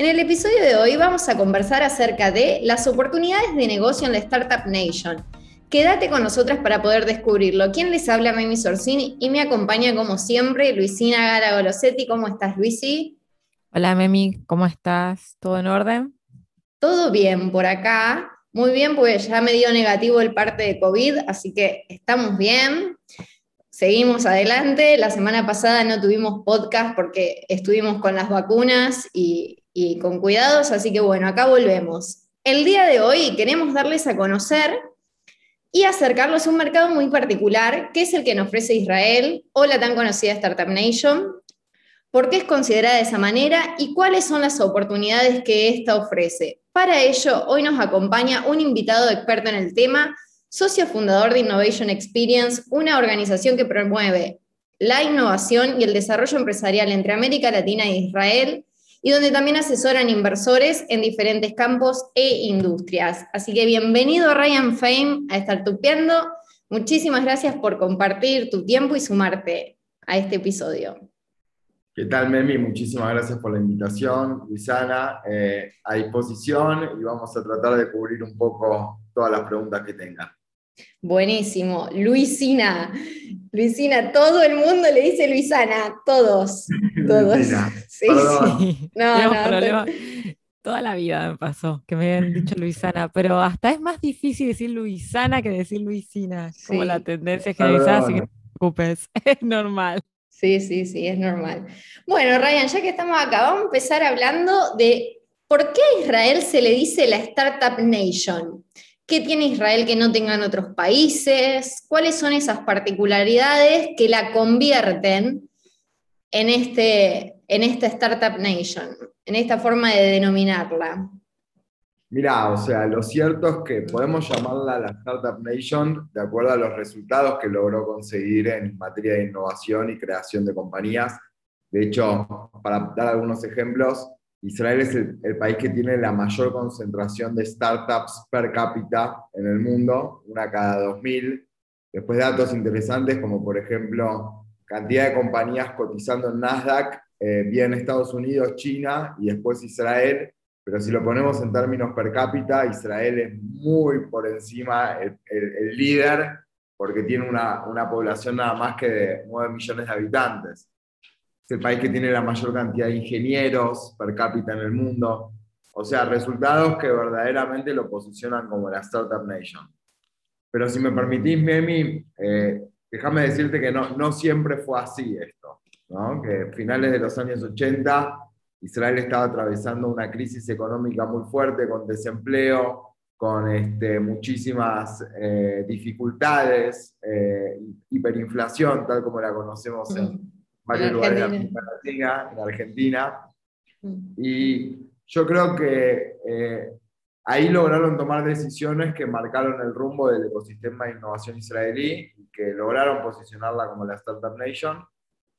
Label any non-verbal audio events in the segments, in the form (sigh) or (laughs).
En el episodio de hoy vamos a conversar acerca de las oportunidades de negocio en la Startup Nation. Quédate con nosotras para poder descubrirlo. ¿Quién les habla? Mimi Sorsini y me acompaña como siempre Luisina Gara Golosetti. ¿Cómo estás, Luisi? Hola, Memi, ¿cómo estás? ¿Todo en orden? Todo bien por acá. Muy bien, pues ya me dio negativo el parte de COVID, así que estamos bien. Seguimos adelante. La semana pasada no tuvimos podcast porque estuvimos con las vacunas y, con cuidados, así que bueno, acá volvemos. El día de hoy queremos darles a conocer y acercarlos a un mercado muy particular, que es el que nos ofrece Israel o la tan conocida Startup Nation. ¿Por qué es considerada de esa manera y cuáles son las oportunidades que ésta ofrece? Para ello, hoy nos acompaña un invitado experto en el tema, socio fundador de Innovation Experience, una organización que promueve la innovación y el desarrollo empresarial entre América Latina e Israel y donde también asesoran inversores en diferentes campos e industrias. Así que bienvenido Ryan Fame a estar. Muchísimas gracias por compartir tu tiempo y sumarte a este episodio. ¿Qué tal, Memi? Muchísimas gracias por la invitación. Luisana, eh, a disposición y vamos a tratar de cubrir un poco todas las preguntas que tengan. Buenísimo. Luisina, Luisina, todo el mundo le dice Luisana, todos, (laughs) todos. Sí, sí. No, no, Toda la vida me pasó que me habían dicho Luisana, pero hasta es más difícil decir Luisana que decir Luisina. Como la tendencia generalizada, así que no te preocupes, (laughs) es normal. Sí, sí, sí, es normal. Bueno, Ryan, ya que estamos acá, vamos a empezar hablando de por qué a Israel se le dice la Startup Nation. ¿Qué tiene Israel que no tengan otros países? ¿Cuáles son esas particularidades que la convierten en, este, en esta Startup Nation, en esta forma de denominarla? Mira, o sea, lo cierto es que podemos llamarla la Startup Nation de acuerdo a los resultados que logró conseguir en materia de innovación y creación de compañías. De hecho, para dar algunos ejemplos, Israel es el, país que tiene la mayor concentración de startups per cápita en el mundo, una cada 2.000. Después datos interesantes como por ejemplo cantidad de compañías cotizando en Nasdaq, eh, bien Estados Unidos, China y después Israel. Pero si lo ponemos en términos per cápita, Israel es muy por encima el, líder porque tiene una, una población nada más que de 9 millones de habitantes es el país que tiene la mayor cantidad de ingenieros per cápita en el mundo. O sea, resultados que verdaderamente lo posicionan como la Startup Nation. Pero si me permitís, Memi, eh, déjame decirte que no, no siempre fue así esto. ¿no? Que finales de los años 80 Israel estaba atravesando una crisis económica muy fuerte con desempleo, con este, muchísimas eh, dificultades, eh, hiperinflación, tal como la conocemos en, varios lugares de América Latina, en Argentina. Mm. Y yo creo que eh, ahí lograron tomar decisiones que marcaron el rumbo del ecosistema de innovación israelí y que lograron posicionarla como la Startup Nation.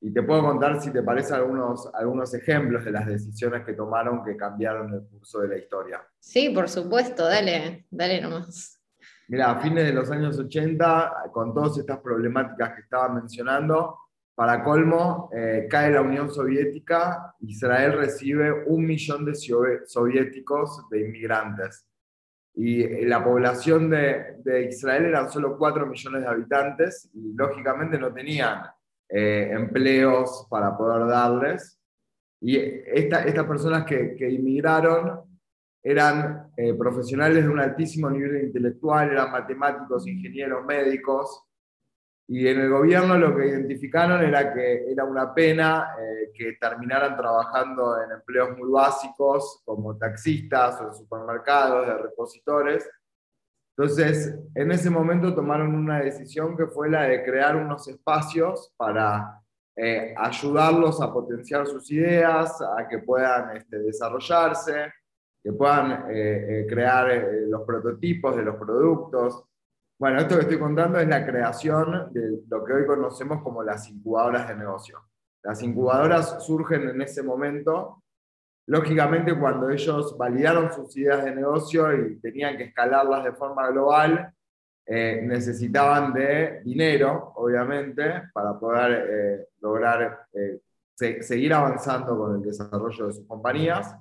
Y te puedo contar, si te parece, algunos, algunos ejemplos de las decisiones que tomaron que cambiaron el curso de la historia. Sí, por supuesto, dale, dale nomás. Mira, a fines de los años 80, con todas estas problemáticas que estaba mencionando, para colmo, eh, cae la Unión Soviética, Israel recibe un millón de soviéticos de inmigrantes. Y eh, la población de, Israel eran solo 4 millones de habitantes y lógicamente no tenían eh, empleos para poder darles. Y estas personas que, que, inmigraron eran profesionales de un altísimo nivel intelectual, eran matemáticos, ingenieros, médicos, y en el gobierno lo que identificaron era que era una pena eh, que terminaran trabajando en empleos muy básicos como taxistas o en supermercados, de repositores. Entonces, en ese momento tomaron una decisión que fue la de crear unos espacios para eh, ayudarlos a potenciar sus ideas, a que puedan este, desarrollarse. que puedan eh, crear los prototipos de los productos. Bueno, esto que estoy contando es la creación de lo que hoy conocemos como las incubadoras de negocio. Las incubadoras surgen en ese momento Lógicamente, cuando ellos validaron sus ideas de negocio y tenían que escalarlas de forma global, eh, necesitaban de dinero, obviamente, para poder eh, lograr eh, seguir avanzando con el desarrollo de sus compañías.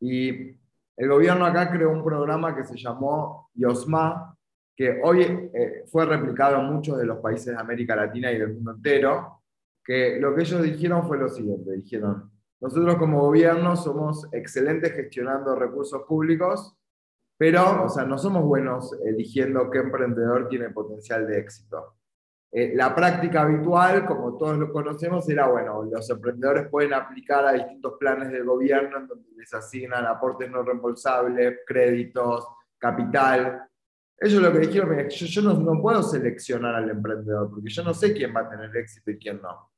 Y el gobierno acá creó un programa que se llamó IOSMA, que hoy fue replicado en muchos de los países de América Latina y del mundo entero, que lo que ellos dijeron fue lo siguiente, dijeron, nosotros como gobierno somos excelentes gestionando recursos públicos, pero o sea, no somos buenos eligiendo qué emprendedor tiene potencial de éxito. Eh, la práctica habitual, como todos lo conocemos, era, bueno, los emprendedores pueden aplicar a distintos planes del gobierno en donde les asignan aportes no reembolsables, créditos, capital. Ellos lo que dijeron, yo, yo no, no puedo seleccionar al emprendedor, porque yo no sé quién va a tener éxito y quién no.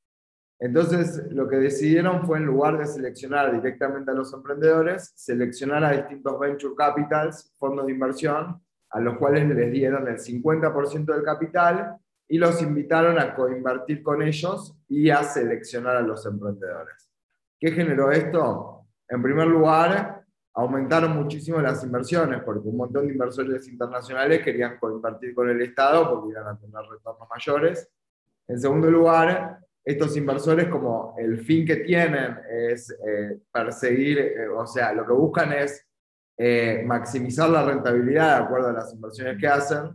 Entonces, lo que decidieron fue, en lugar de seleccionar directamente a los emprendedores, seleccionar a distintos venture capitals, fondos de inversión, a los cuales les dieron el 50% del capital y los invitaron a coinvertir con ellos y a seleccionar a los emprendedores. ¿Qué generó esto? En primer lugar, aumentaron muchísimo las inversiones, porque un montón de inversores internacionales querían coinvertir con el Estado porque iban a tener retornos mayores. En segundo lugar, estos inversores como el fin que tienen es eh, perseguir, eh, o sea, lo que buscan es eh, maximizar la rentabilidad de acuerdo a las inversiones que hacen.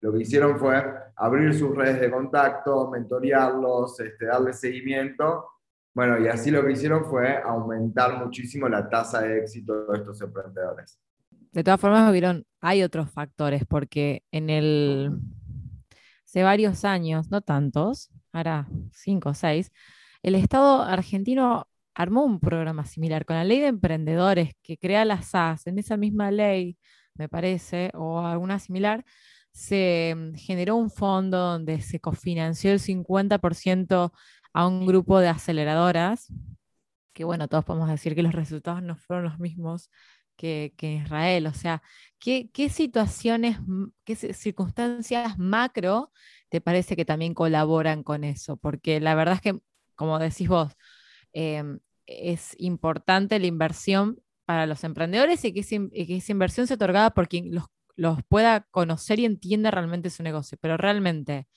Lo que hicieron fue abrir sus redes de contacto, mentorearlos, este, darles seguimiento. Bueno, y así lo que hicieron fue aumentar muchísimo la tasa de éxito de estos emprendedores. De todas formas, vieron, hay otros factores, porque en el, hace varios años, no tantos, ahora cinco o seis, el Estado argentino armó un programa similar con la ley de emprendedores que crea la SAS. En esa misma ley, me parece, o alguna similar, se generó un fondo donde se cofinanció el 50% a un grupo de aceleradoras, que bueno, todos podemos decir que los resultados no fueron los mismos que, que Israel. O sea, ¿qué, ¿qué, situaciones, qué circunstancias macro te parece que también colaboran con eso? Porque la verdad es que, como decís vos, em, es importante la inversión para los emprendedores y que, esa inversión se otorgada por quien los, los pueda conocer y entienda realmente su negocio. Pero realmente,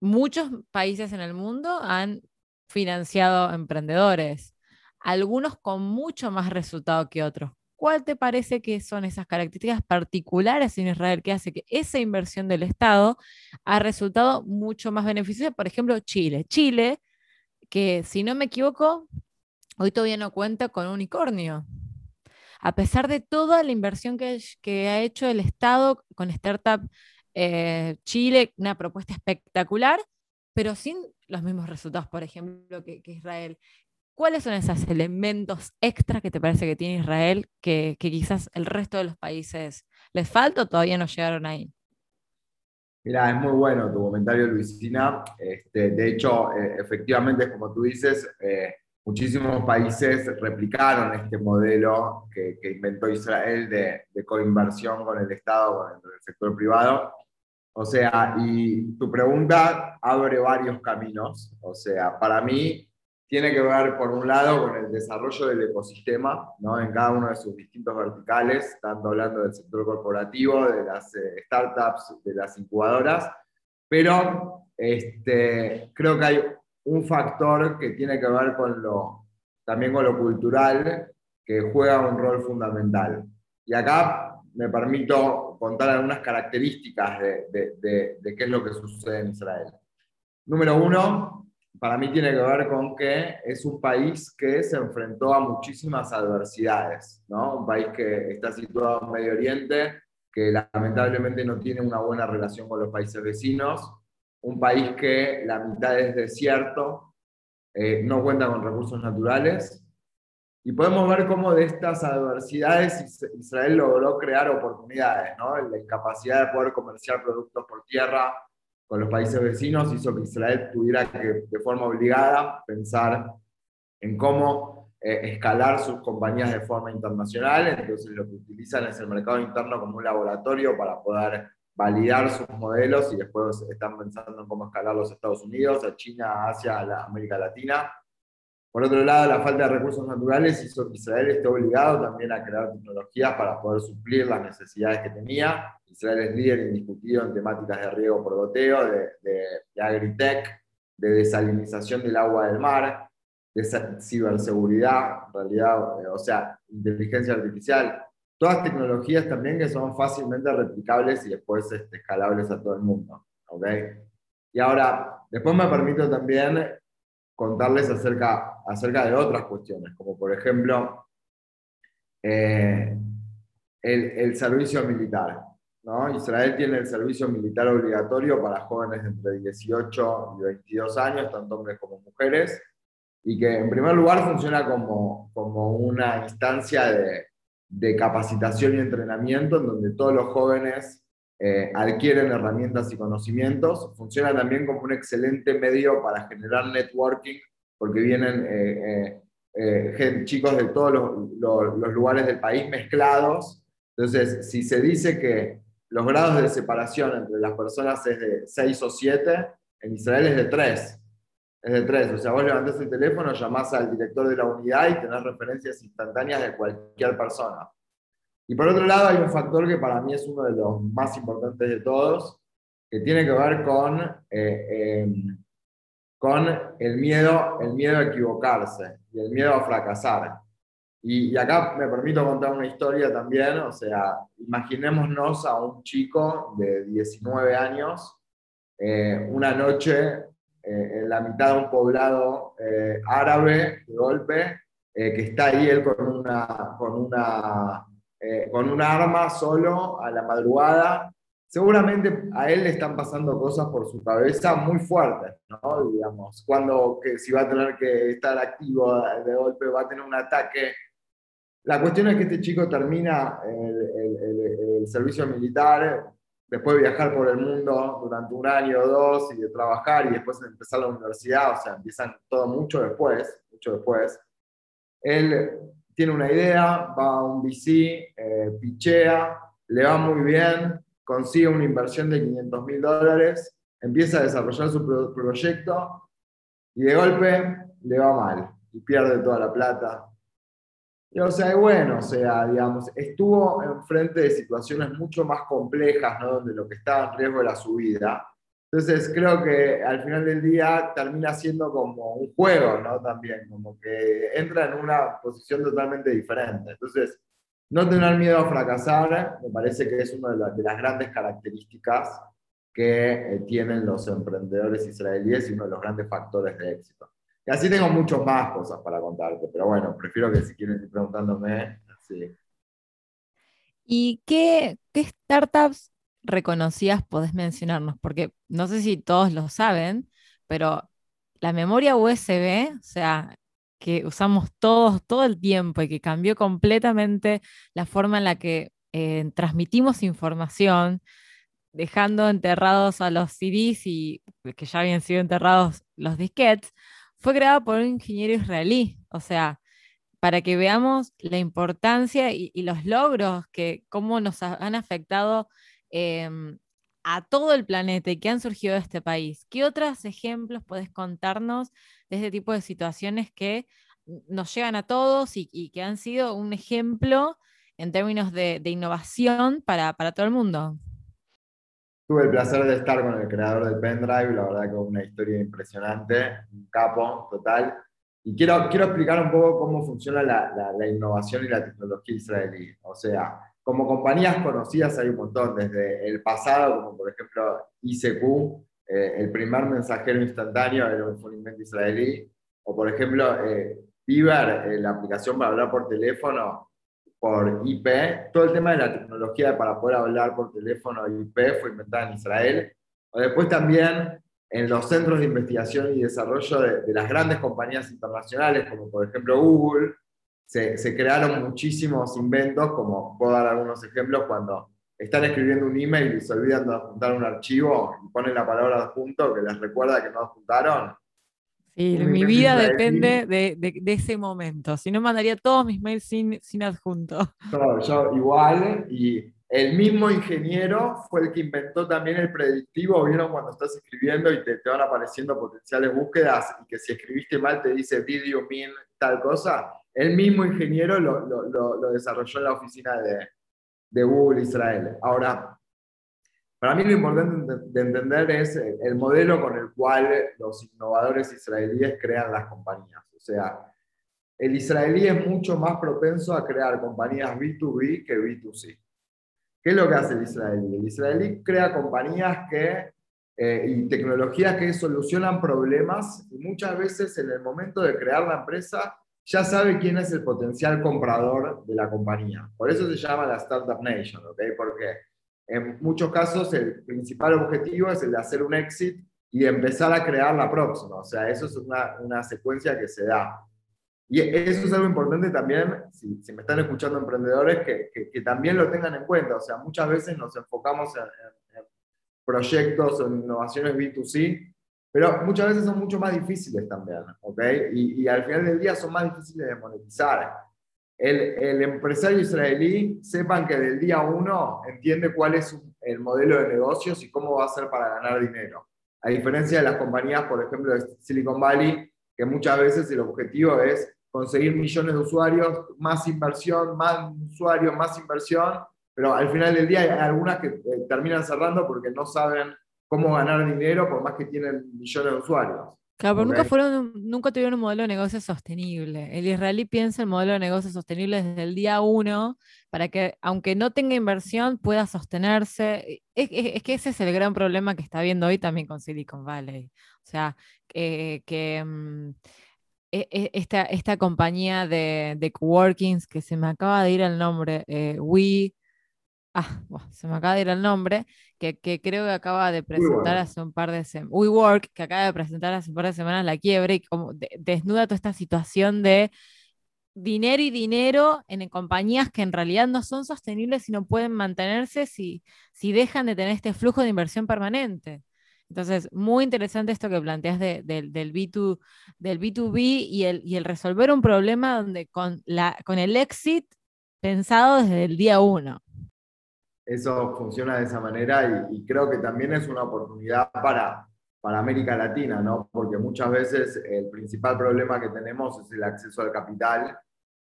muchos países en el mundo han financiado emprendedores, algunos con mucho más resultado que otros. ¿Cuál te parece que son esas características particulares en Israel que hace que esa inversión del Estado ha resultado mucho más beneficiosa? Por ejemplo, Chile. Chile, que si no me equivoco, hoy todavía no cuenta con un unicornio. A pesar de toda la inversión que, que ha hecho el Estado con Startup eh, Chile, una propuesta espectacular, pero sin los mismos resultados, por ejemplo, que, que Israel. ¿Cuáles son esos elementos extra que te parece que tiene Israel que, quizás el resto de los países les falta o todavía no llegaron ahí? Mira, es muy bueno tu comentario, Luisina. Este, de hecho, eh, efectivamente, como tú dices, eh, muchísimos países replicaron este modelo que, inventó Israel de, de, coinversión con el Estado, con el sector privado. O sea, y tu pregunta abre varios caminos. O sea, para mí, tiene que ver, por un lado, con el desarrollo del ecosistema ¿no? en cada uno de sus distintos verticales, tanto hablando del sector corporativo, de las eh, startups, de las incubadoras, pero este, creo que hay un factor que tiene que ver con lo, también con lo cultural, que juega un rol fundamental. Y acá me permito contar algunas características de, de, de qué es lo que sucede en Israel. Número uno, para mí tiene que ver con que es un país que se enfrentó a muchísimas adversidades, ¿no? Un país que está situado en Medio Oriente, que lamentablemente no tiene una buena relación con los países vecinos, un país que la mitad es desierto, eh, no cuenta con recursos naturales, y podemos ver cómo de estas adversidades Israel logró crear oportunidades, ¿no? La incapacidad de poder comerciar productos por tierra, con los países vecinos hizo que Israel tuviera que, de forma obligada, pensar en cómo escalar sus compañías de forma internacional, entonces lo que utilizan es el mercado interno como un laboratorio para poder validar sus modelos y después están pensando en cómo escalar los Estados Unidos, a China, Asia, a la América Latina. Por otro lado, la falta de recursos naturales hizo que Israel esté obligado también a crear tecnologías para poder suplir las necesidades que tenía. Israel es líder indiscutido en temáticas de riego por goteo, de, de, de agritech, de desalinización del agua del mar, de ciberseguridad, en realidad, eh, o sea, inteligencia artificial. Todas tecnologías también que son fácilmente replicables y después este, escalables a todo el mundo. ¿okay? Y ahora, después me permito también contarles acerca, acerca de otras cuestiones, como por ejemplo eh, el, el, servicio militar. ¿no? Israel tiene el servicio militar obligatorio para jóvenes entre 18 y 22 años, tanto hombres como mujeres, y que en primer lugar funciona como, como una instancia de, de capacitación y entrenamiento en donde todos los jóvenes eh, adquieren herramientas y conocimientos. Funciona también como un excelente medio para generar networking, porque vienen eh, eh, chicos de todos los, los, lugares del país mezclados. Entonces, si se dice que los grados de separación entre las personas es de 6 o 7, en Israel es de 3. Es de 3. O sea, vos levantás el teléfono, llamás al director de la unidad y tenés referencias instantáneas de cualquier persona. Y por otro lado, hay un factor que para mí es uno de los más importantes de todos, que tiene que ver con, eh, em, con el, miedo, el miedo a equivocarse y el miedo a fracasar. Y, acá me permito contar una historia también, o sea, imaginémonos a un chico de 19 años, eh, una noche eh, en la mitad de un poblado árabe, de golpe, que está ahí él con una, con una eh, con un arma solo a la madrugada, seguramente a él le están pasando cosas por su cabeza muy fuertes, ¿no? Digamos, cuando que si va a tener que estar activo de golpe, va a tener un ataque. La cuestión es que este chico termina el, servicio militar, después de viajar por el mundo durante un año o dos y de trabajar y después de empezar la universidad, o sea, empiezan todo mucho después, mucho después. Él tiene una idea, va a un VC, eh, pichea, le va muy bien, consigue una inversión de 500 mil dólares, empieza a desarrollar su proyecto y de golpe le va mal y pierde toda la plata. Y, o sea, bueno, o sea, digamos, estuvo enfrente de situaciones mucho más complejas, ¿no? Donde lo que estaba en riesgo era su vida. Entonces creo que al final del día termina siendo como un juego, ¿no? También, como que entra en una posición totalmente diferente. Entonces, no tener miedo a fracasar me parece que es una de, las grandes características que eh, tienen los emprendedores israelíes y uno de los grandes factores de éxito. Y así tengo muchas más cosas para contarte, pero bueno, prefiero que si quieren ir preguntándome, así. ¿Y qué, qué startups reconocidas podés mencionarnos? Porque no sé si todos lo saben, pero la memoria USB, o sea, que usamos todos todo el tiempo y que cambió completamente la forma en la que eh, transmitimos información, dejando enterrados a los CDs y que ya habían sido enterrados los disquetes, fue creada por un ingeniero israelí. O sea, para que veamos la importancia y, y los logros que cómo nos han afectado Em, a todo el planeta y que han surgido de este país. ¿Qué otros ejemplos puedes contarnos de este tipo de situaciones que nos llegan a todos y, que han sido un ejemplo en términos de, innovación para, todo el mundo? Tuve el placer de estar con el creador del pendrive, la verdad que una historia impresionante, un capo total. Y quiero, quiero explicar un poco cómo funciona la, la innovación y la tecnología israelí. O sea, como compañías conocidas hay un montón, desde el pasado, como por ejemplo ICQ, eh, el primer mensajero instantáneo era un invento israelí, o por ejemplo eh, Viver, eh, la aplicación para hablar por teléfono por IP, todo el tema de la tecnología para poder hablar por teléfono IP fue inventada en Israel, o después también en los centros de investigación y desarrollo de, de las grandes compañías internacionales, como por ejemplo Google, se, crearon muchísimos inventos, como puedo dar algunos ejemplos, cuando están escribiendo un email y se olvidan de adjuntar un archivo y ponen la palabra adjunto que les recuerda que no adjuntaron. Sí, mi vida depende de, ese momento. Si no, mandaría todos mis mails sin, sin adjunto. yo igual, y el mismo ingeniero fue el que inventó también el predictivo. ¿Vieron cuando estás escribiendo y te, te van apareciendo potenciales búsquedas y que si escribiste mal te dice video mean tal cosa? El mismo ingeniero lo, lo, lo, desarrolló en la oficina de, de Google Israel. Ahora, para mí lo importante de entender es el modelo con el cual los innovadores israelíes crean las compañías. O sea, el israelí es mucho más propenso a crear compañías B2B que B2C. ¿Qué es lo que hace el israelí? El israelí crea compañías que, eh, y tecnologías que solucionan problemas y muchas veces en el momento de crear la empresa ya sabe quién es el potencial comprador de la compañía. Por eso se llama la Startup Nation, ¿ok? Porque en muchos casos el principal objetivo es el de hacer un exit y empezar a crear la próxima. O sea, eso es una, una secuencia que se da. Y eso es algo importante también, si, me están escuchando emprendedores, que, que, también lo tengan en cuenta. O sea, muchas veces nos enfocamos en, en proyectos o en innovaciones B2C, pero muchas veces son mucho más difíciles también, ¿ok? Y, y al final del día son más difíciles de monetizar el, empresario israelí sepan que del día uno entiende cuál es el modelo de negocios y cómo va a ser para ganar dinero. A diferencia de las compañías, por ejemplo, de Silicon Valley, que muchas veces el objetivo es conseguir millones de usuarios, más inversión, más usuarios, más inversión, pero al final del día hay algunas que eh, terminan cerrando porque no saben cómo ganar dinero por más que tienen millones de usuarios. Claro, pero nunca, fueron, nunca tuvieron un modelo de negocio sostenible. El israelí piensa el modelo de negocio sostenible desde el día uno para que, aunque no tenga inversión, pueda sostenerse. Es, que ese es el gran problema que está viendo hoy también con Silicon Valley. O sea, que mm, e, e, esta, esta compañía de, de coworkings, que se me acaba de ir el nombre, eh, We, ah, se me acaba de ir el nombre, que, creo que acaba de presentar hace un par de semanas, WeWork, que acaba de presentar hace un par de semanas la quiebre y como desnuda toda esta situación de dinero y dinero en, compañías que en realidad no son sostenibles y no pueden mantenerse si, si dejan de tener este flujo de inversión permanente. Entonces, muy interesante esto que planteas del, B2, del B2B y el, y el resolver un problema donde con, la, con el exit pensado desde el día uno eso funciona de esa manera y, creo que también es una oportunidad para, para América Latina, ¿no? Porque muchas veces el principal problema que tenemos es el acceso al capital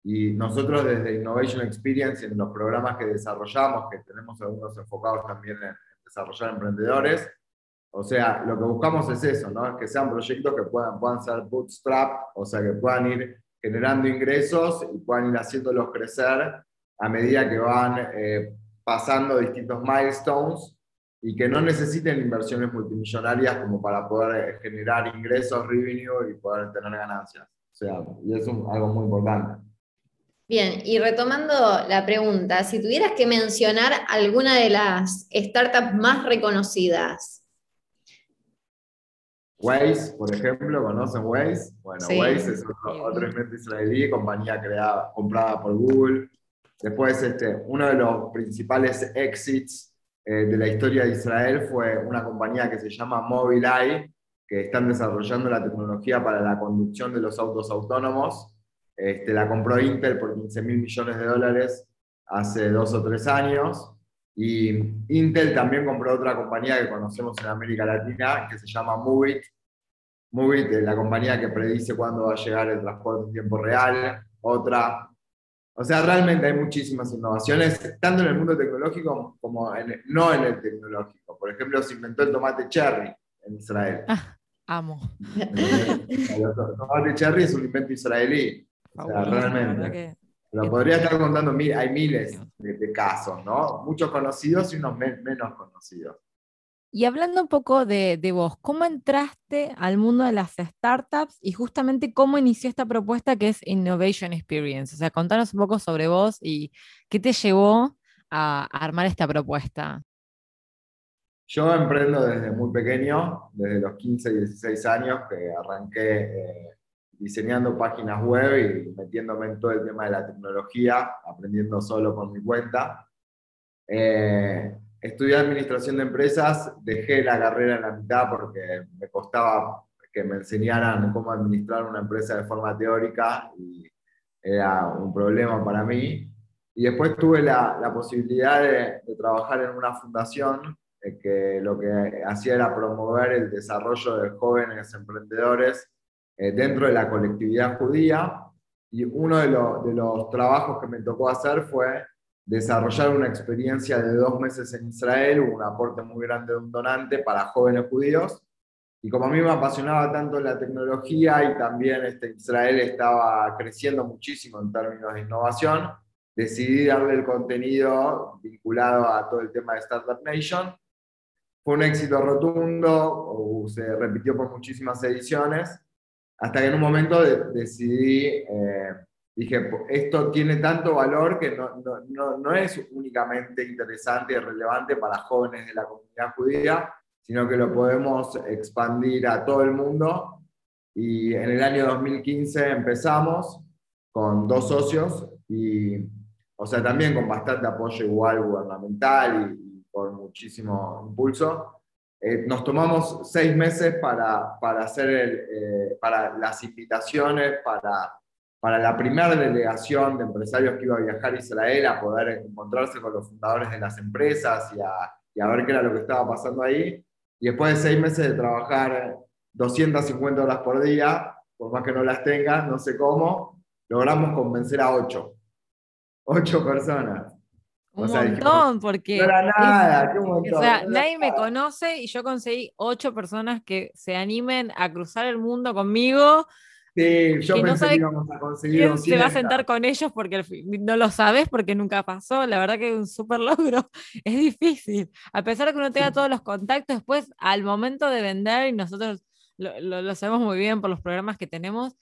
y nosotros desde Innovation Experience, en los programas que desarrollamos, que tenemos algunos enfocados también en desarrollar emprendedores, o sea, lo que buscamos es eso, ¿no? Que sean proyectos que puedan, puedan ser bootstrap, o sea, que puedan ir generando ingresos y puedan ir haciéndolos crecer a medida que van eh, pasando distintos milestones y que no necesiten inversiones multimillonarias como para poder eh, generar ingresos, revenue y poder tener ganancias. O sea, y es algo muy importante. Bien, y retomando la pregunta, si tuvieras que mencionar alguna de las startups más reconocidas. Waze, por ejemplo, ¿conocen Waze? Bueno, Waze es otro, otro invento israelí, compañía creada, comprada por Google. Después, este, uno de los principales exits eh, de la historia de Israel fue una compañía que se llama Mobileye, que están desarrollando la tecnología para la conducción de los autos autónomos. Este, la compró Intel por 15 mil millones de dólares hace dos o tres años. Y Intel también compró otra compañía que conocemos en América Latina, que se llama Movit. Movit es la compañía que predice cuándo va a llegar el transporte en tiempo real. Otra o sea, realmente hay muchísimas innovaciones, tanto en el mundo tecnológico como no en el tecnológico. Por ejemplo, se inventó el tomate cherry en Israel. Ah, amo. El tomate cherry es un invento israelí. O sea, realmente. Pero podría estar contando, hay miles de, casos, ¿no? Muchos conocidos y unos menos conocidos. Y hablando un poco de, vos, ¿cómo entraste al mundo de las startups y justamente cómo inició esta propuesta que es Innovation Experience? O sea, contanos un poco sobre vos y qué te llevó a, armar esta propuesta. Yo emprendo desde muy pequeño, desde los 15, 16 años, que arranqué eh, diseñando páginas web y metiéndome en todo el tema de la tecnología, aprendiendo solo por mi cuenta. Eh, estudié administración de empresas, dejé la carrera en la mitad porque me costaba que me enseñaran cómo administrar una empresa de forma teórica y era un problema para mí. Y después tuve la, la posibilidad de, de, trabajar en una fundación eh, que lo que hacía era promover el desarrollo de jóvenes emprendedores eh, dentro de la colectividad judía. Y uno de, de los trabajos que me tocó hacer fue desarrollar una experiencia de dos meses en Israel, un aporte muy grande de un donante para jóvenes judíos. Y como a mí me apasionaba tanto la tecnología y también este, Israel estaba creciendo muchísimo en términos de innovación, decidí darle el contenido vinculado a todo el tema de Startup Nation. Fue un éxito rotundo, se repitió por muchísimas ediciones, hasta que en un momento decidí eh, dije, esto tiene tanto valor que no, no, no, es únicamente interesante y relevante para jóvenes de la comunidad judía, sino que lo podemos expandir a todo el mundo. Y en el año 2015 empezamos con dos socios y, o sea, también con bastante apoyo igual gubernamental y, con muchísimo impulso. Eh, nos tomamos seis meses para, para hacer el, eh, para las invitaciones, para para la primera delegación de empresarios que iba a viajar a Israel a poder encontrarse con los fundadores de las empresas y a, ver qué era lo que estaba pasando ahí. Y después de seis meses de trabajar 250 horas por día, por más que no las tenga, no sé cómo, logramos convencer a ocho. Ocho personas. Un montón, porque. No era nada, qué montón, O sea, nadie me conoce y yo conseguí ocho personas que se animen a cruzar el mundo conmigo Sí, yo pensé que íbamos a conseguir ¿Quién se va a sentar con ellos porque no lo sabes porque nunca pasó? La verdad que es un súper logro. (laughs) Es difícil. A pesar de que uno tenga todos los contactos, después al momento de vender, y nosotros lo, sabemos muy bien por los programas que tenemos,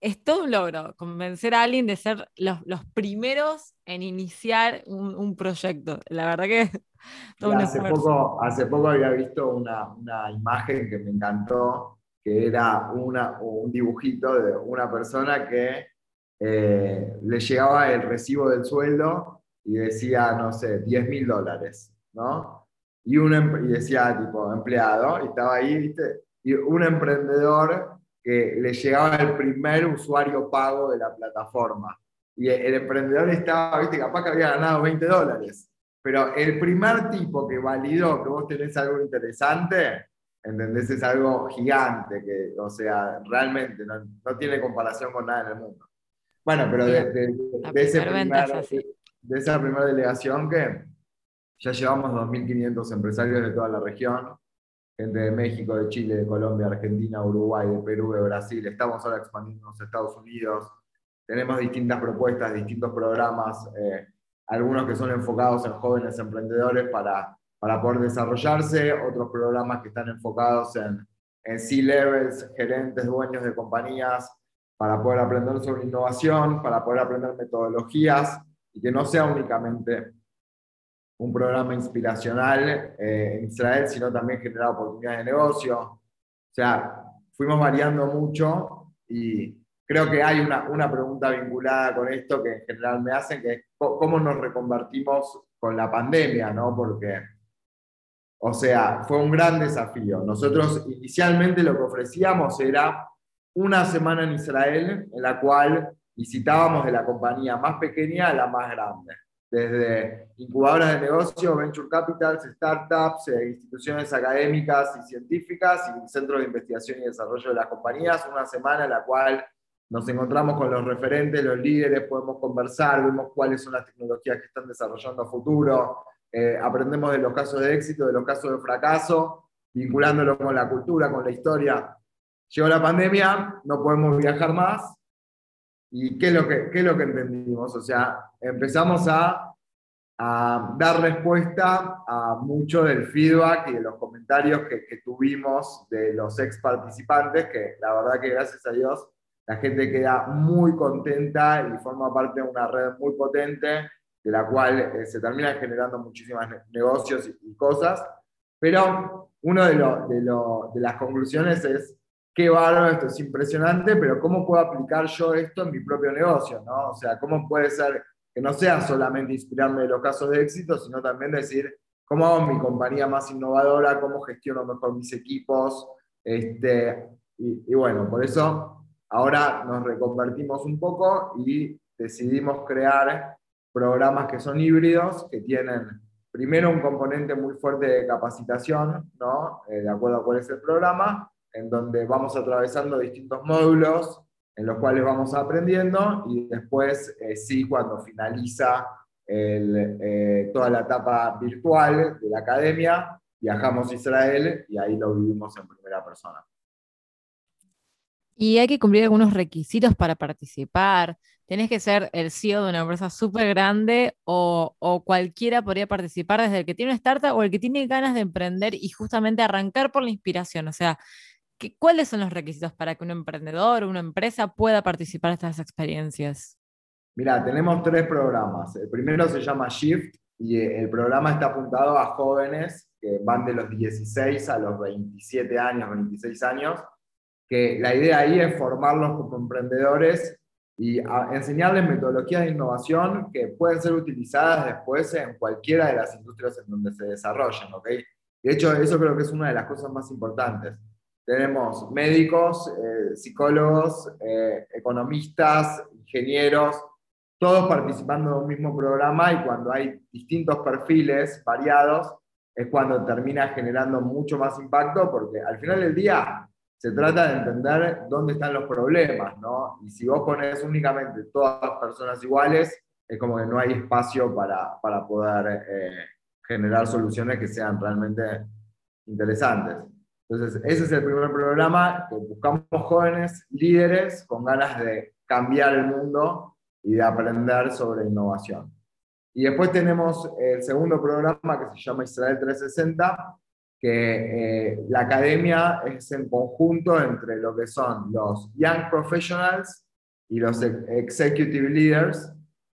es todo un logro convencer a alguien de ser los, primeros en iniciar un, proyecto. La verdad que (laughs) todo un hace poco, hace poco había visto una, una imagen que me encantó que era una, un dibujito de una persona que eh, le llegaba el recibo del sueldo y decía, no sé, 10 mil dólares, ¿no? Y, un, y decía, tipo, empleado, y estaba ahí, ¿viste? Y un emprendedor que le llegaba el primer usuario pago de la plataforma. Y el, emprendedor estaba, ¿viste? Capaz que había ganado 20 dólares. Pero el primer tipo que validó que vos tenés algo interesante, ¿entendés? Es algo gigante, que, o sea, realmente no, no tiene comparación con nada en el mundo. Bueno, pero de, de, ese de, esa primera delegación que ya llevamos 2.500 empresarios de toda la región, gente de México, de Chile, de Colombia, Argentina, Uruguay, de Perú, de Brasil, estamos ahora expandiendo a Estados Unidos, tenemos distintas propuestas, distintos programas, eh, algunos que son enfocados en jóvenes emprendedores para para poder desarrollarse, otros programas que están enfocados en, en C-levels, gerentes, dueños de compañías, para poder aprender sobre innovación, para poder aprender metodologías y que no sea únicamente un programa inspiracional eh, en Israel, sino también generar oportunidades de negocio. O sea, fuimos variando mucho y creo que hay una, una pregunta vinculada con esto que en general me hacen, que es cómo nos reconvertimos con la pandemia, ¿no? Porque o sea, fue un gran desafío. Nosotros inicialmente lo que ofrecíamos era una semana en Israel en la cual visitábamos de la compañía más pequeña a la más grande, desde incubadoras de negocio, venture capitals, startups, eh, instituciones académicas y científicas y centros de investigación y desarrollo de las compañías, una semana en la cual nos encontramos con los referentes, los líderes, podemos conversar, vemos cuáles son las tecnologías que están desarrollando a futuro, eh, aprendemos de los casos de éxito, de los casos de fracaso, vinculándolo con la cultura, con la historia. Llegó la pandemia, no podemos viajar más. ¿Y qué es lo que, qué es lo que entendimos? O sea, empezamos a, a dar respuesta a mucho del feedback y de los comentarios que, que tuvimos de los ex participantes, que la verdad que gracias a Dios la gente queda muy contenta y forma parte de una red muy potente de la cual eh, se terminan generando muchísimos negocios y, cosas, pero una de, de, de, las conclusiones es, qué bárbaro, esto es impresionante, pero ¿cómo puedo aplicar yo esto en mi propio negocio? ¿no? O sea, ¿cómo puede ser que no sea solamente inspirarme de los casos de éxito, sino también decir, ¿cómo hago mi compañía más innovadora? ¿Cómo gestiono mejor mis equipos? Este, y, bueno, por eso ahora nos reconvertimos un poco y decidimos crear programas que son híbridos, que tienen primero un componente muy fuerte de capacitación, ¿no? Eh, de acuerdo a cuál es el programa, en donde vamos atravesando distintos módulos en los cuales vamos aprendiendo y después eh, sí, cuando finaliza eh, toda la etapa virtual de la academia, viajamos a Israel y ahí lo vivimos en primera persona. Y hay que cumplir algunos requisitos para participar. Tenés que ser el CEO de una empresa súper grande o, cualquiera podría participar, desde el que tiene una startup o el que tiene ganas de emprender y justamente arrancar por la inspiración. O sea, ¿cuáles son los requisitos para que un emprendedor o una empresa pueda participar de estas experiencias? Mira, tenemos tres programas. El primero se llama Shift y el programa está apuntado a jóvenes que van de los 16 a los 27 años, 26 años, que la idea ahí es formarlos como emprendedores y enseñarles metodologías de innovación que pueden ser utilizadas después en cualquiera de las industrias en donde se desarrollen. ¿okay? De hecho, eso creo que es una de las cosas más importantes. Tenemos médicos, eh, psicólogos, eh, economistas, ingenieros, todos participando de un mismo programa y cuando hay distintos perfiles variados es cuando termina generando mucho más impacto porque al final del día se trata de entender dónde están los problemas, ¿no? Y si vos pones únicamente todas las personas iguales, es como que no hay espacio para, para poder eh, generar soluciones que sean realmente interesantes. Entonces, ese es el primer programa, que buscamos jóvenes líderes con ganas de cambiar el mundo y de aprender sobre innovación. Y después tenemos el segundo programa que se llama Israel 360, que eh, la academia es en conjunto entre lo que son los Young Professionals y los Executive Leaders.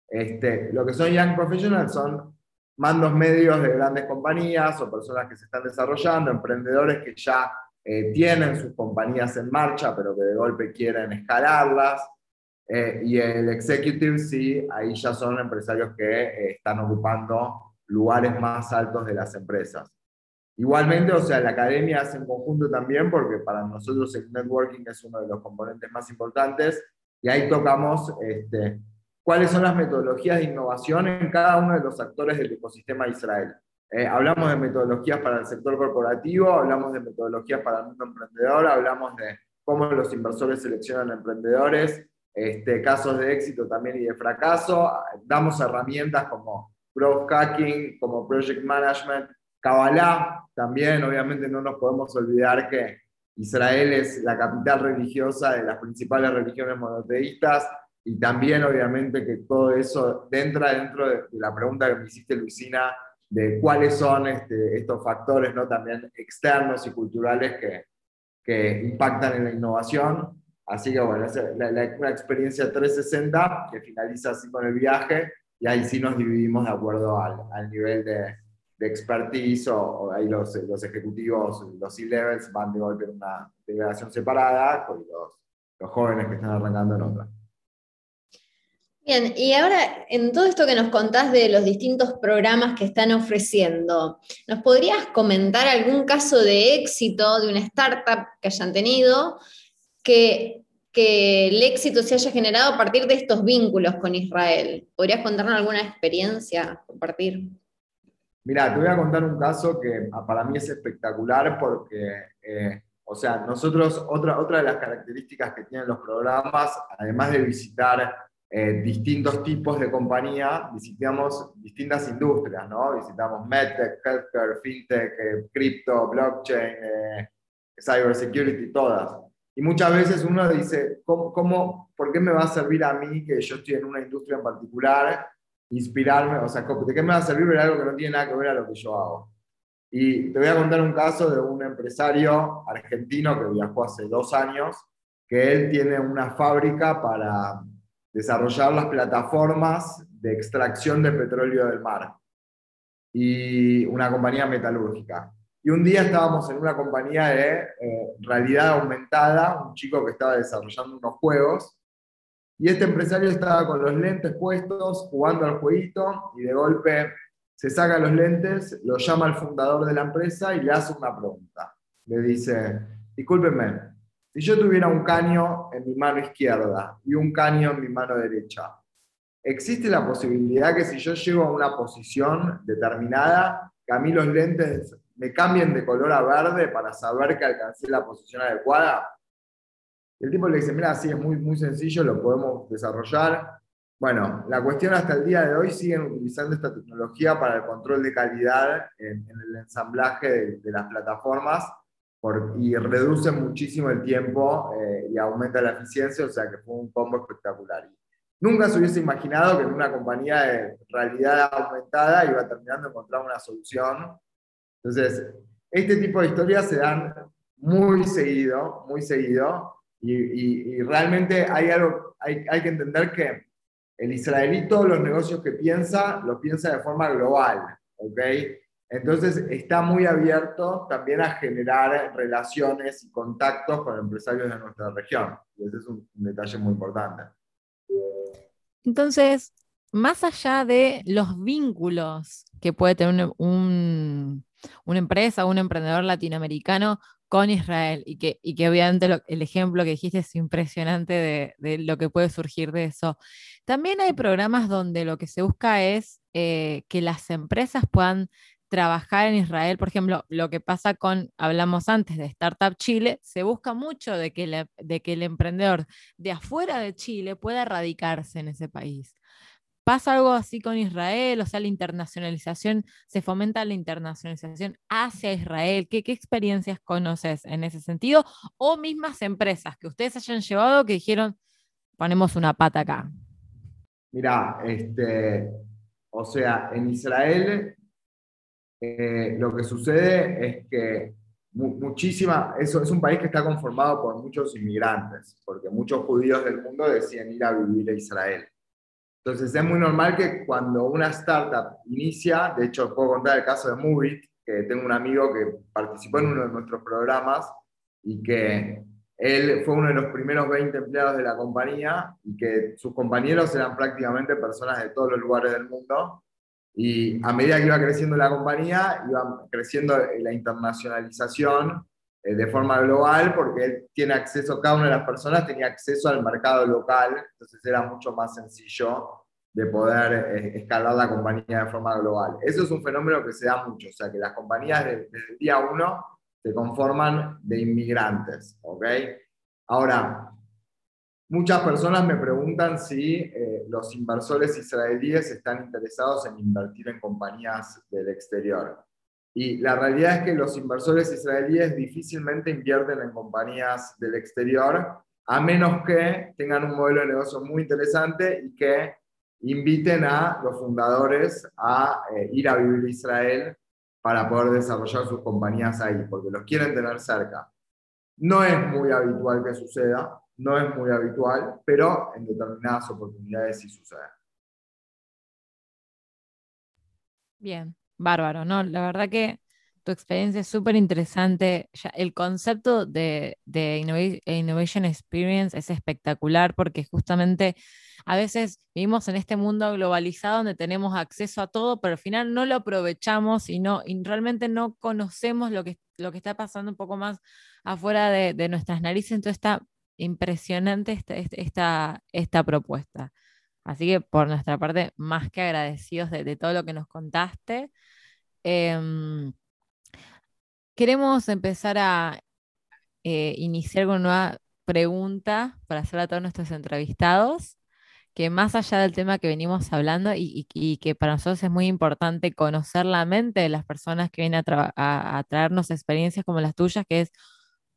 Este, lo que son Young Professionals son mandos medios de grandes compañías o personas que se están desarrollando, emprendedores que ya eh, tienen sus compañías en marcha, pero que de golpe quieren escalarlas. Eh, y el executive, sí, ahí ya son empresarios que eh, están ocupando lugares más altos de las empresas. Igualmente, o sea, la academia hace en conjunto también, porque para nosotros el networking es uno de los componentes más importantes, y ahí tocamos este, cuáles son las metodologías de innovación en cada uno de los actores del ecosistema de Israel. Eh, hablamos de metodologías para el sector corporativo, hablamos de metodologías para el mundo emprendedor, hablamos de cómo los inversores seleccionan emprendedores, este, casos de éxito también y de fracaso. Damos herramientas como growth hacking, como project management, Kabbalah también, obviamente no nos podemos olvidar que Israel es la capital religiosa de las principales religiones monoteístas y también obviamente que todo eso entra dentro de, la pregunta que me hiciste Luisina de cuáles son este, estos factores ¿no? también externos y culturales que, que impactan en la innovación Así que bueno, es una experiencia 360 que finaliza así con el viaje y ahí sí nos dividimos de acuerdo al, al nivel de, de expertise o, ahí los, los, ejecutivos, los C-levels van de golpe en una integración separada con los, los jóvenes que están arrancando en otra. Bien, y ahora en todo esto que nos contás de los distintos programas que están ofreciendo, ¿nos podrías comentar algún caso de éxito de una startup que hayan tenido que, que el éxito se haya generado a partir de estos vínculos con Israel. ¿Podrías contarnos alguna experiencia, compartir? Mira, te voy a contar un caso que ah, para mí es espectacular porque, eh, o sea, nosotros, otra, otra de las características que tienen los programas, además de visitar eh, distintos tipos de compañía, visitamos distintas industrias, ¿no? Visitamos MedTech, Healthcare, FinTech, eh, Crypto, Blockchain, Cybersecurity, todas. Y muchas veces uno dice, ¿cómo, ¿cómo, por qué me va a servir a mí, que yo estoy en una industria en particular, inspirarme? O sea, ¿de qué me va a servir ver algo que no tiene nada que ver a lo que yo hago? Y te voy a contar un caso de un empresario argentino que viajó hace dos años, que él tiene una fábrica para desarrollar las plataformas de extracción de petróleo del mar y una compañía metalúrgica. Y un día estábamos en una compañía de eh, realidad aumentada, un chico que estaba desarrollando unos juegos, y este empresario estaba con los lentes puestos, jugando al jueguito, y de golpe se saca los lentes, lo llama al fundador de la empresa y le hace una pregunta. Le dice, discúlpeme, Si yo tuviera un caño en mi mano izquierda y un caño en mi mano derecha, existe la posibilidad que si yo llego a una posición determinada, que a mí los lentes me cambien de color a verde para saber que alcancé la posición adecuada. El tipo le dice, mira, sí, es muy, muy sencillo, lo podemos desarrollar. Bueno, la cuestión hasta el día de hoy siguen utilizando esta tecnología para el control de calidad en, el ensamblaje de, las plataformas y reduce muchísimo el tiempo eh, y aumenta la eficiencia, o sea que fue un combo espectacular. Nunca se hubiese imaginado que en una compañía de realidad aumentada iba terminando de encontrar una solución. Entonces, este tipo de historias se dan muy seguido, muy seguido, y, realmente hay algo, hay, hay que entender que el israelí todos los negocios que piensa, los piensa de forma global, ¿ok? Entonces está muy abierto también a generar relaciones y contactos con empresarios de nuestra región. Y ese es un, detalle muy importante. Entonces, más allá de los vínculos que puede tener un, una empresa o un emprendedor latinoamericano con Israel y que, y que obviamente el ejemplo que dijiste es impresionante de, lo que puede surgir de eso. También hay programas donde lo que se busca es eh, que las empresas puedan trabajar en Israel, por ejemplo, lo que pasa con, hablamos antes de Startup Chile, se busca mucho de que, de que el emprendedor de afuera de Chile pueda radicarse en ese país. ¿Pasa algo así con Israel? O sea, la internacionalización, ¿se fomenta la internacionalización hacia Israel? ¿Qué, experiencias conoces en ese sentido? O mismas empresas que ustedes hayan llevado que dijeron, ponemos una pata acá. Mira, este, o sea, en Israel eh, lo que sucede es que muchísima, eso es un país que está conformado por muchos inmigrantes, porque muchos judíos del mundo deciden ir a vivir a Israel. Entonces es muy normal que cuando una startup inicia, de hecho puedo contar el caso de Movit, que tengo un amigo que participó en uno de nuestros programas y que él fue uno de los primeros 20 empleados de la compañía y que sus compañeros eran prácticamente personas de todos los lugares del mundo. Y a medida que iba creciendo la compañía, iba creciendo la internacionalización eh, de forma global porque él tiene acceso, cada una de las personas tenía acceso al mercado local, entonces era mucho más sencillo de poder eh, escalar la compañía de forma global. Eso es un fenómeno que se da mucho, o sea que las compañías desde, el día uno se conforman de inmigrantes, ¿ok? Ahora, muchas personas me preguntan si eh, los inversores israelíes están interesados en invertir en compañías del exterior. Y la realidad es que los inversores israelíes difícilmente invierten en compañías del exterior, a menos que tengan un modelo de negocio muy interesante y que inviten a los fundadores a eh, ir a vivir a Israel para poder desarrollar sus compañías ahí, porque los quieren tener cerca. No es muy habitual que suceda, no es muy habitual, pero en determinadas oportunidades sí sucede. Bien. Bárbaro, ¿no? La verdad que tu experiencia es súper interesante. El concepto de, Innovation Experience es espectacular porque justamente a veces vivimos en este mundo globalizado donde tenemos acceso a todo, pero al final no lo aprovechamos y, no, realmente no conocemos lo que, lo que está pasando un poco más afuera de, nuestras narices. Entonces está impresionante esta, esta, esta propuesta. Así que por nuestra parte, más que agradecidos de, todo lo que nos contaste. Em, queremos empezar a eh, iniciar con una pregunta para hacer a todos nuestros entrevistados, que más allá del tema que venimos hablando y, que para nosotros es muy importante conocer la mente de las personas que vienen a, traernos experiencias como las tuyas, que es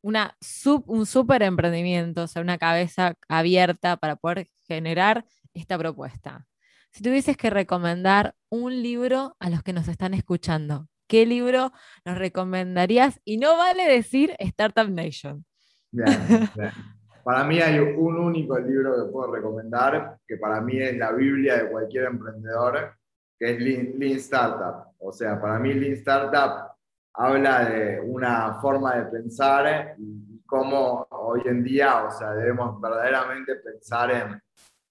un súper emprendimiento, o sea, una cabeza abierta para poder generar esta propuesta. Si tuvieses que recomendar un libro a los que nos están escuchando, ¿qué libro nos recomendarías? Y no vale decir Startup Nation. (laughs) Para mí hay un único libro que puedo recomendar, que para mí es la Biblia de cualquier emprendedor, que es Lean, Startup. O sea, para mí Lean Startup habla de una forma de pensar y cómo hoy en día, o sea, debemos verdaderamente pensar en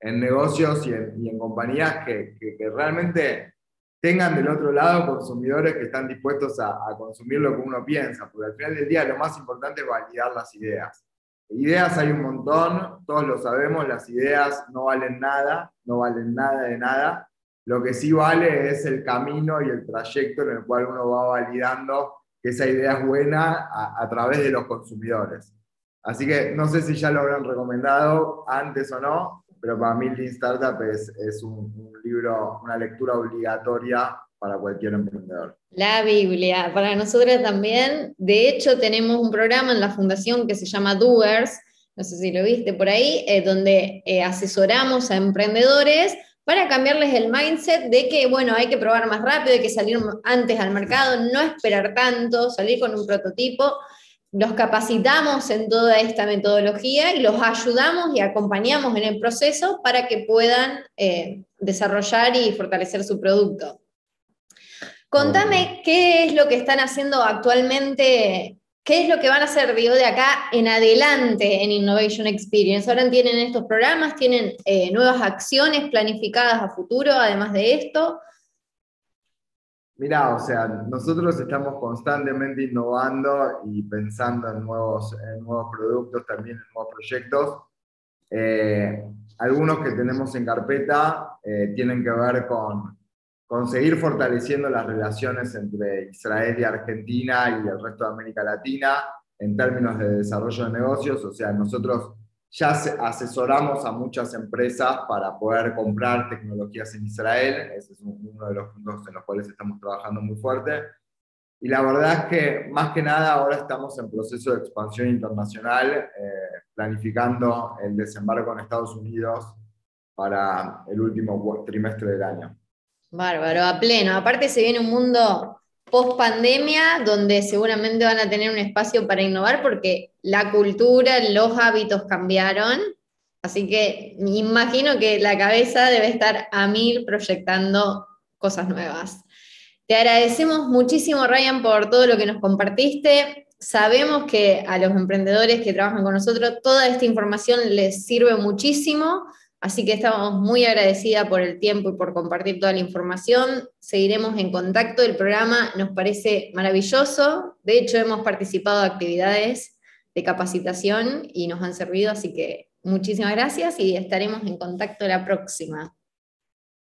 en negocios y en, compañías que, realmente tengan del otro lado consumidores que están dispuestos a, consumir lo que uno piensa, porque al final del día lo más importante es validar las ideas. ideas hay un montón, todos lo sabemos, las ideas no valen nada, no valen nada de nada. Lo que sí vale es el camino y el trayecto en el cual uno va validando que esa idea es buena a, través de los consumidores. Así que no sé si ya lo habrán recomendado antes o no, pero para mí Lean Startup es, es un, libro, una lectura obligatoria para cualquier emprendedor. La Biblia, para nosotros también. De hecho, tenemos un programa en la fundación que se llama Doers, no sé si lo viste por ahí, eh, donde eh, asesoramos a emprendedores para cambiarles el mindset de que, bueno, hay que probar más rápido, hay que salir antes al mercado, no esperar tanto, salir con un prototipo. Los capacitamos en toda esta metodología y los ayudamos y acompañamos en el proceso para que puedan eh, desarrollar y fortalecer su producto. Contame qué es lo que están haciendo actualmente, qué es lo que van a hacer de acá en adelante en Innovation Experience. Ahora tienen estos programas, tienen eh, nuevas acciones planificadas a futuro, además de esto. Mira, o sea, nosotros estamos constantemente innovando y pensando en nuevos, nuevos productos, también en nuevos proyectos. Eh, algunos que tenemos en carpeta eh, tienen que ver con conseguir fortaleciendo las relaciones entre Israel y Argentina y el resto de América Latina en términos de desarrollo de negocios. O sea, nosotros ya asesoramos a muchas empresas para poder comprar tecnologías en Israel. Ese es uno de los puntos en los cuales estamos trabajando muy fuerte. Y la verdad es que más que nada ahora estamos en proceso de expansión internacional, eh, planificando el desembarco en Estados Unidos para el último trimestre del año. Bárbaro, a pleno. Aparte se viene un mundo post pandemia donde seguramente van a tener un espacio para innovar porque la cultura, los hábitos cambiaron. Así que me imagino que la cabeza debe estar a mil proyectando cosas nuevas. Te agradecemos muchísimo, Ryan, por todo lo que nos compartiste. Sabemos que a los emprendedores que trabajan con nosotros toda esta información les sirve muchísimo. Así que estamos muy agradecida por el tiempo y por compartir toda la información. Seguiremos en contacto. El programa nos parece maravilloso. De hecho, hemos participado de actividades de capacitación y nos han servido, así que muchísimas gracias y estaremos en contacto la próxima.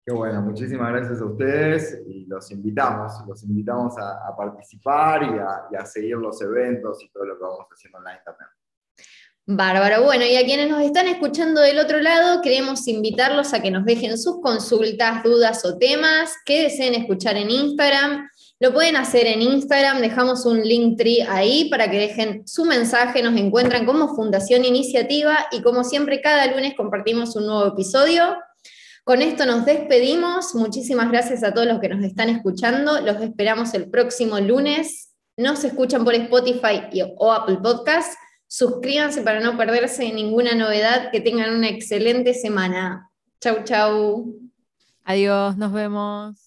Qué bueno, muchísimas gracias a ustedes y los invitamos, los invitamos a, participar y a seguir los eventos y todo lo que vamos haciendo online también. Bárbaro. Bueno, y a quienes nos están escuchando del otro lado, queremos invitarlos a que nos dejen sus consultas, dudas o temas que deseen escuchar en Instagram. Lo pueden hacer en Instagram, dejamos un link ahí para que dejen su mensaje, nos encuentran como Fundación Iniciativa y como siempre cada lunes compartimos un nuevo episodio. Con esto nos despedimos, muchísimas gracias a todos los que nos están escuchando, los esperamos el próximo lunes, nos escuchan por Spotify o Apple Podcasts Suscríbanse para no perderse ninguna novedad. Que tengan una excelente semana. Chau, chau. Adiós, nos vemos.